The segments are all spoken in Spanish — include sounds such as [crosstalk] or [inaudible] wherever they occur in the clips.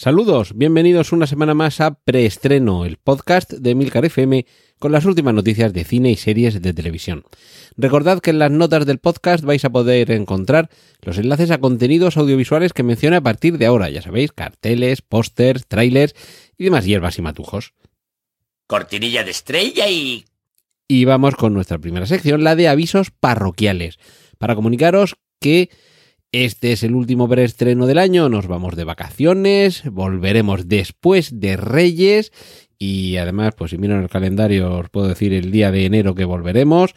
Saludos, bienvenidos una semana más a Preestreno, el podcast de Milcar FM con las últimas noticias de cine y series de televisión. Recordad que en las notas del podcast vais a poder encontrar los enlaces a contenidos audiovisuales que mencioné a partir de ahora, ya sabéis, carteles, pósters, trailers y demás hierbas y matujos. Cortinilla de estrella y... Y vamos con nuestra primera sección, la de avisos parroquiales, para comunicaros que este es el último preestreno del año, nos vamos de vacaciones, volveremos después de Reyes y además, pues si miran el calendario os puedo decir el día de enero que volveremos.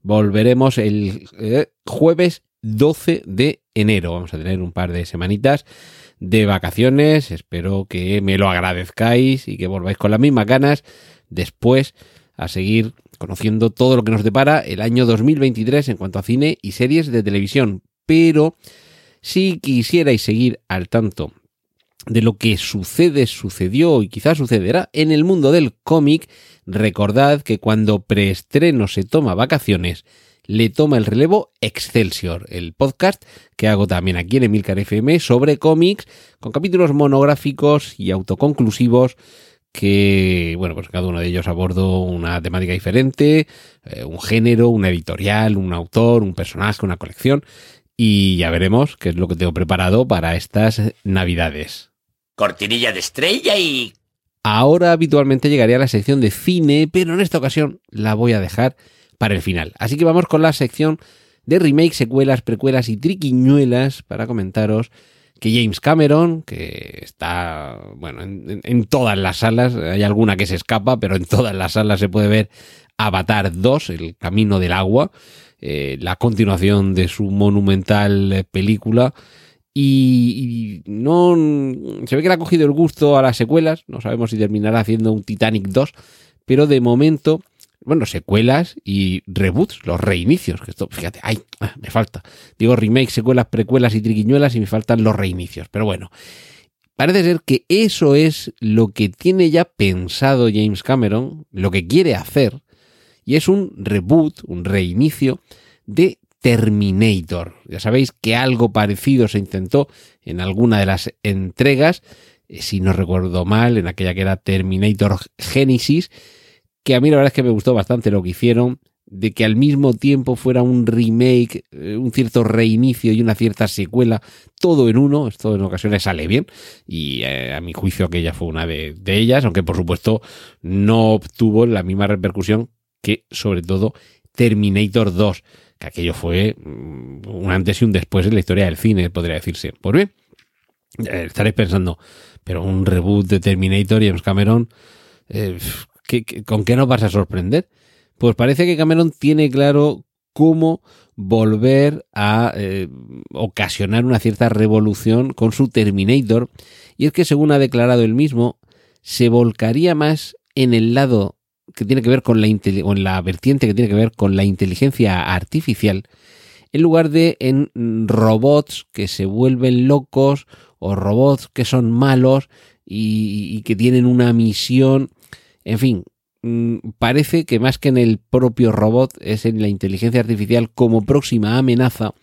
Volveremos el eh, jueves 12 de enero. Vamos a tener un par de semanitas de vacaciones. Espero que me lo agradezcáis y que volváis con las mismas ganas después a seguir conociendo todo lo que nos depara el año 2023 en cuanto a cine y series de televisión pero si quisierais seguir al tanto de lo que sucede, sucedió y quizás sucederá en el mundo del cómic, recordad que cuando preestreno se toma vacaciones, le toma el relevo Excelsior, el podcast que hago también aquí en Emilcar FM sobre cómics, con capítulos monográficos y autoconclusivos que, bueno, pues cada uno de ellos abordo una temática diferente, eh, un género, una editorial, un autor, un personaje, una colección, y ya veremos qué es lo que tengo preparado para estas navidades. Cortinilla de estrella y... Ahora habitualmente llegaría a la sección de cine, pero en esta ocasión la voy a dejar para el final. Así que vamos con la sección de remake, secuelas, precuelas y triquiñuelas para comentaros que James Cameron, que está, bueno, en, en, todas las salas, hay alguna que se escapa, pero en todas las salas se puede ver Avatar 2, El Camino del Agua, eh, la continuación de su monumental eh, película. Y, no se ve que le ha cogido el gusto a las secuelas. No sabemos si terminará haciendo un Titanic 2, pero de momento, bueno, secuelas y reboots, los reinicios. Que esto, fíjate, ay, ah, me falta. Digo remakes, secuelas, precuelas y triquiñuelas y me faltan los reinicios. Pero bueno, parece ser que eso es lo que tiene ya pensado James Cameron, lo que quiere hacer y es un reboot, un reinicio de Terminator. Ya sabéis que algo parecido se intentó en alguna de las entregas, eh, si no recuerdo mal, en aquella que era Terminator Genesis, que a mí la verdad es que me gustó bastante lo que hicieron, de que al mismo tiempo fuera un remake, eh, un cierto reinicio y una cierta secuela, todo en uno, esto en ocasiones sale bien, y eh, a mi juicio aquella fue una de, de ellas, aunque por supuesto no obtuvo la misma repercusión que sobre todo Terminator 2, que aquello fue mm, un antes y un después en la historia del cine, podría decirse. Por bien, eh, estaréis pensando, pero un reboot de Terminator y James Cameron, eh, con qué nos vas a sorprender? Pues parece que Cameron tiene claro cómo volver a eh, ocasionar una cierta revolución con su Terminator, y es que según ha declarado él mismo, se volcaría más en el lado que tiene que ver con la, en la vertiente que tiene que ver con la inteligencia artificial, en lugar de en robots que se vuelven locos o robots que son malos y, y que tienen una misión, en fin, mm, parece que más que en el propio robot es en la inteligencia artificial como próxima amenaza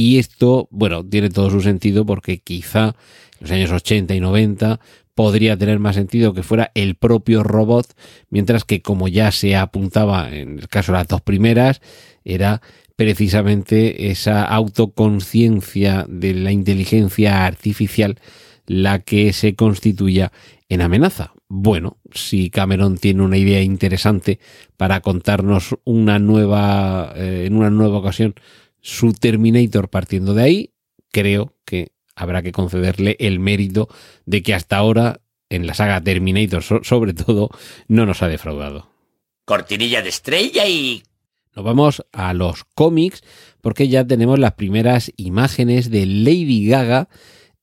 y esto, bueno, tiene todo su sentido porque quizá en los años 80 y 90 podría tener más sentido que fuera el propio robot, mientras que como ya se apuntaba en el caso de las dos primeras, era precisamente esa autoconciencia de la inteligencia artificial la que se constituya en amenaza. Bueno, si Cameron tiene una idea interesante para contarnos una nueva, eh, en una nueva ocasión, su Terminator partiendo de ahí, creo que habrá que concederle el mérito de que hasta ahora, en la saga Terminator sobre todo, no nos ha defraudado. Cortinilla de estrella y... Nos vamos a los cómics porque ya tenemos las primeras imágenes de Lady Gaga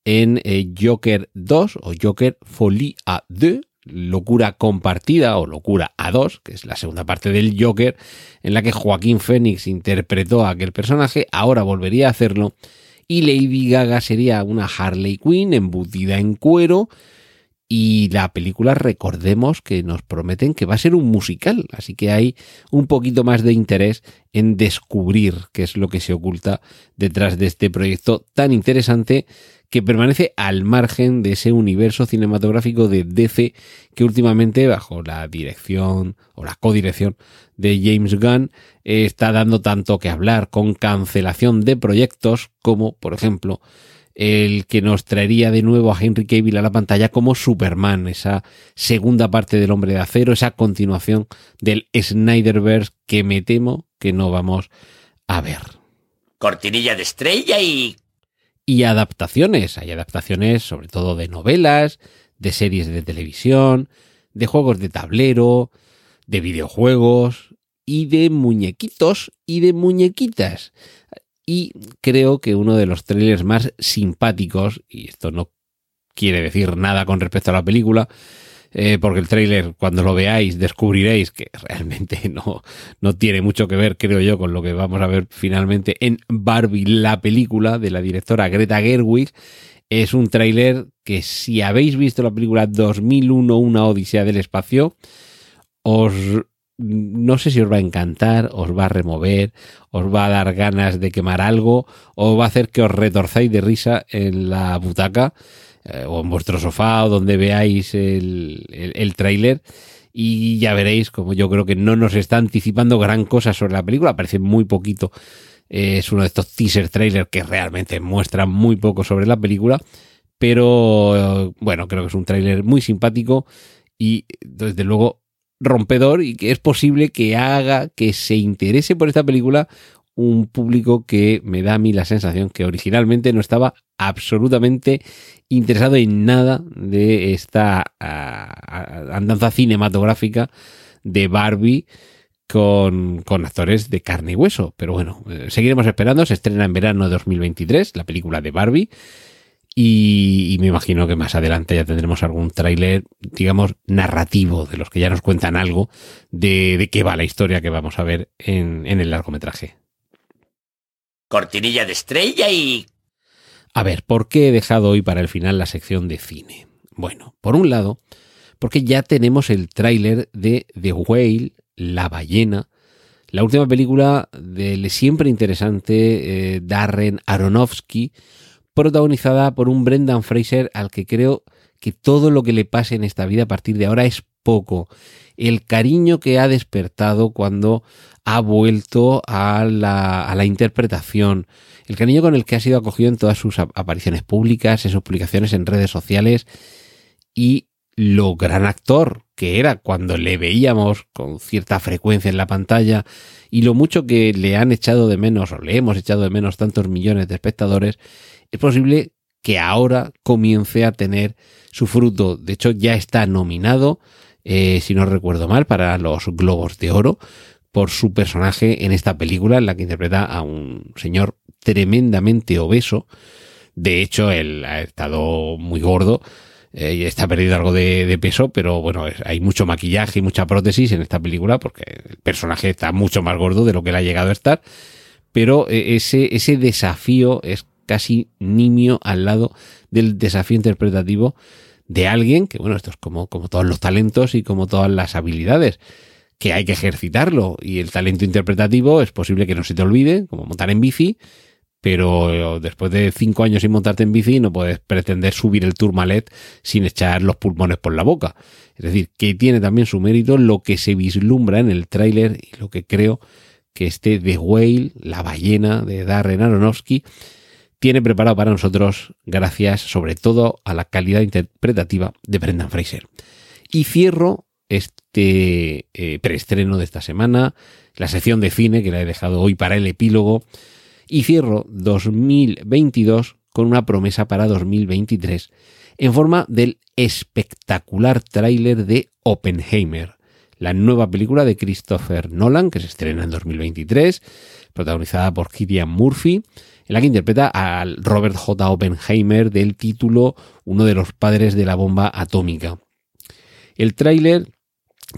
en eh, Joker 2 o Joker Folie à 2, Locura Compartida o Locura A2, que es la segunda parte del Joker, en la que Joaquín Phoenix interpretó a aquel personaje, ahora volvería a hacerlo, y Lady Gaga sería una Harley Quinn embutida en cuero, y la película recordemos que nos prometen que va a ser un musical, así que hay un poquito más de interés en descubrir qué es lo que se oculta detrás de este proyecto tan interesante que permanece al margen de ese universo cinematográfico de DC que últimamente bajo la dirección o la codirección de James Gunn está dando tanto que hablar con cancelación de proyectos como por ejemplo el que nos traería de nuevo a Henry Cavill a la pantalla como Superman, esa segunda parte del Hombre de Acero, esa continuación del Snyderverse que me temo que no vamos a ver. Cortinilla de estrella y... Y adaptaciones, hay adaptaciones sobre todo de novelas, de series de televisión, de juegos de tablero, de videojuegos y de muñequitos y de muñequitas. Y creo que uno de los trailers más simpáticos, y esto no quiere decir nada con respecto a la película, eh, porque el trailer cuando lo veáis descubriréis que [laughs] realmente no, no tiene mucho que ver, creo yo, con lo que vamos a ver finalmente en Barbie, la película de la directora Greta Gerwig. Es un tráiler que si habéis visto la película 2001, una odisea del espacio, os no sé si os va a encantar, os va a remover, os va a dar ganas de quemar algo, o va a hacer que os retorzáis de risa en la butaca eh, o en vuestro sofá o donde veáis el, el, tráiler y ya veréis como yo creo que no nos está anticipando gran cosa sobre la película, parece muy poquito. Eh, es uno de estos teaser trailers que realmente muestran muy poco sobre la película, pero bueno, creo que es un tráiler muy simpático y desde luego rompedor y que es posible que haga que se interese por esta película un público que me da a mí la sensación que originalmente no estaba absolutamente interesado en nada de esta uh, andanza cinematográfica de Barbie con, con, actores de carne y hueso. Pero bueno, eh, seguiremos esperando. Se estrena en verano de 2023 la película de Barbie. Y, me imagino que más adelante ya tendremos algún tráiler, digamos, narrativo, de los que ya nos cuentan algo de, de qué va la historia que vamos a ver en, en el largometraje. Cortinilla de estrella y... A ver, ¿por qué he dejado hoy para el final la sección de cine? Bueno, por un lado, porque ya tenemos el tráiler de The Whale, La ballena, la última película del siempre interesante eh, Darren Aronofsky, protagonizada por un Brendan Fraser al que creo que todo lo que le pase en esta vida a partir de ahora es poco. El cariño que ha despertado cuando ha vuelto a la, a la interpretación, el cariño con el que ha sido acogido en todas sus apariciones públicas, en sus publicaciones en redes sociales y lo gran actor que era cuando le veíamos con cierta frecuencia en la pantalla y lo mucho que le han echado de menos o le hemos echado de menos tantos millones de espectadores es posible que ahora comience a tener su fruto. De hecho, ya está nominado, eh, si no recuerdo mal, para los Globos de Oro por su personaje en esta película en la que interpreta a un señor tremendamente obeso. De hecho, él ha estado muy gordo eh, y está perdiendo algo de, de, peso, pero bueno, hay mucho maquillaje y mucha prótesis en esta película porque el personaje está mucho más gordo de lo que él ha llegado a estar. Pero eh, ese, ese desafío es casi nimio al lado del desafío interpretativo de alguien que, bueno, esto es como, como todos los talentos y como todas las habilidades, que hay que ejercitarlo. Y el talento interpretativo es posible que no se te olvide, como montar en bici, pero después de cinco años sin montarte en bici no puedes pretender subir el Tourmalet sin echar los pulmones por la boca. Es decir, que tiene también su mérito lo que se vislumbra en el tráiler y lo que creo que este The Whale, la ballena de Darren Aronofsky, tiene preparado para nosotros gracias sobre todo a la calidad interpretativa de Brendan Fraser. Y cierro este eh, preestreno de esta semana, la sección de cine que la he dejado hoy para el epílogo, y cierro 2022 con una promesa para 2023 en forma del espectacular tráiler de Oppenheimer, la nueva película de Christopher Nolan que se estrena en 2023, protagonizada por Killian Murphy en la que interpreta al Robert J. Oppenheimer del título Uno de los padres de la bomba atómica. El tráiler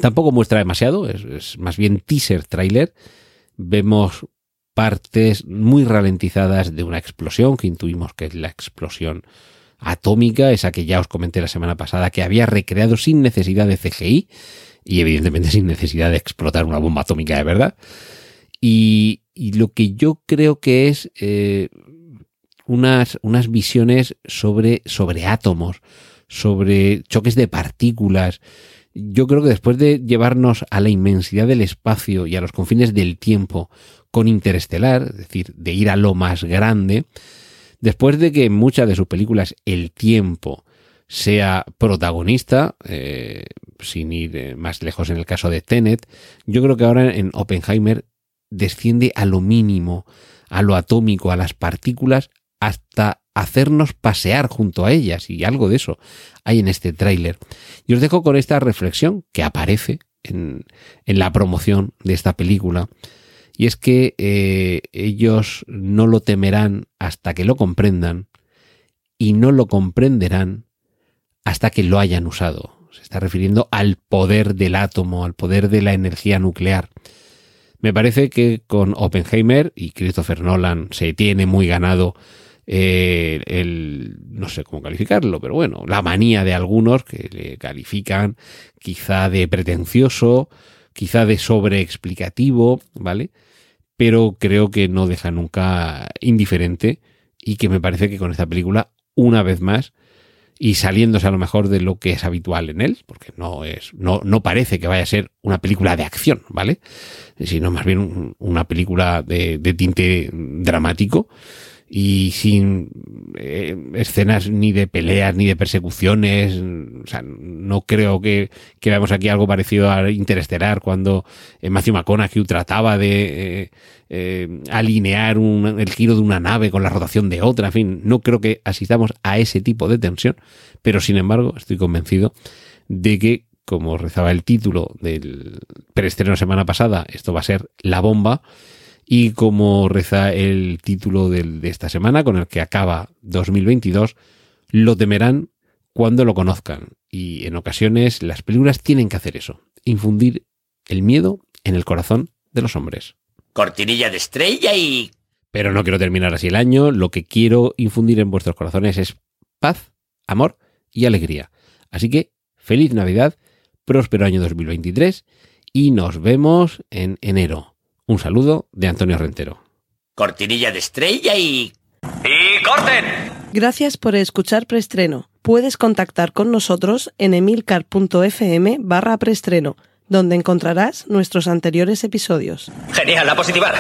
tampoco muestra demasiado, es, es más bien teaser tráiler. Vemos partes muy ralentizadas de una explosión que intuimos que es la explosión atómica, esa que ya os comenté la semana pasada, que había recreado sin necesidad de CGI y evidentemente [laughs] sin necesidad de explotar una bomba atómica de verdad. Y, y lo que yo creo que es eh, unas, unas visiones sobre, sobre átomos, sobre choques de partículas. Yo creo que después de llevarnos a la inmensidad del espacio y a los confines del tiempo con Interestelar, es decir, de ir a lo más grande, después de que en muchas de sus películas el tiempo sea protagonista, eh, sin ir eh, más lejos en el caso de Tenet, yo creo que ahora en Oppenheimer desciende a lo mínimo, a lo atómico, a las partículas, hasta hacernos pasear junto a ellas, y algo de eso hay en este tráiler. Y os dejo con esta reflexión que aparece en, la promoción de esta película, y es que eh, ellos no lo temerán hasta que lo comprendan, y no lo comprenderán hasta que lo hayan usado. Se está refiriendo al poder del átomo, al poder de la energía nuclear. Me parece que con Oppenheimer y Christopher Nolan se tiene muy ganado eh, el, no sé cómo calificarlo, pero bueno, la manía de algunos que le califican quizá de pretencioso, quizá de sobreexplicativo, ¿vale? Pero creo que no deja nunca indiferente y que me parece que con esta película, una vez más, y saliéndose a lo mejor de lo que es habitual en él, porque no es, no, no parece que vaya a ser una película de acción, ¿vale? Sino más bien una película de, de tinte dramático y sin eh, escenas ni de peleas ni de persecuciones. O sea, no creo que, que veamos aquí algo parecido a Interestelar cuando eh, Matthew McConaughey trataba de eh, eh, alinear un, el giro de una nave con la rotación de otra. En fin, no creo que asistamos a ese tipo de tensión, pero sin embargo estoy convencido de que, como rezaba el título del preestreno semana pasada, esto va a ser la bomba. Y como reza el título de esta semana, con el que acaba 2022, lo temerán cuando lo conozcan. Y en ocasiones las películas tienen que hacer eso, infundir el miedo en el corazón de los hombres. Cortinilla de estrella y... Pero no quiero terminar así el año, lo que quiero infundir en vuestros corazones es paz, amor y alegría. Así que feliz Navidad, próspero año 2023 y nos vemos en enero. Un saludo de Antonio Rentero. Cortinilla de estrella y... ¡Y corten! Gracias por escuchar Preestreno. Puedes contactar con nosotros en emilcar.fm barra preestreno, donde encontrarás nuestros anteriores episodios. Genial, la positivar.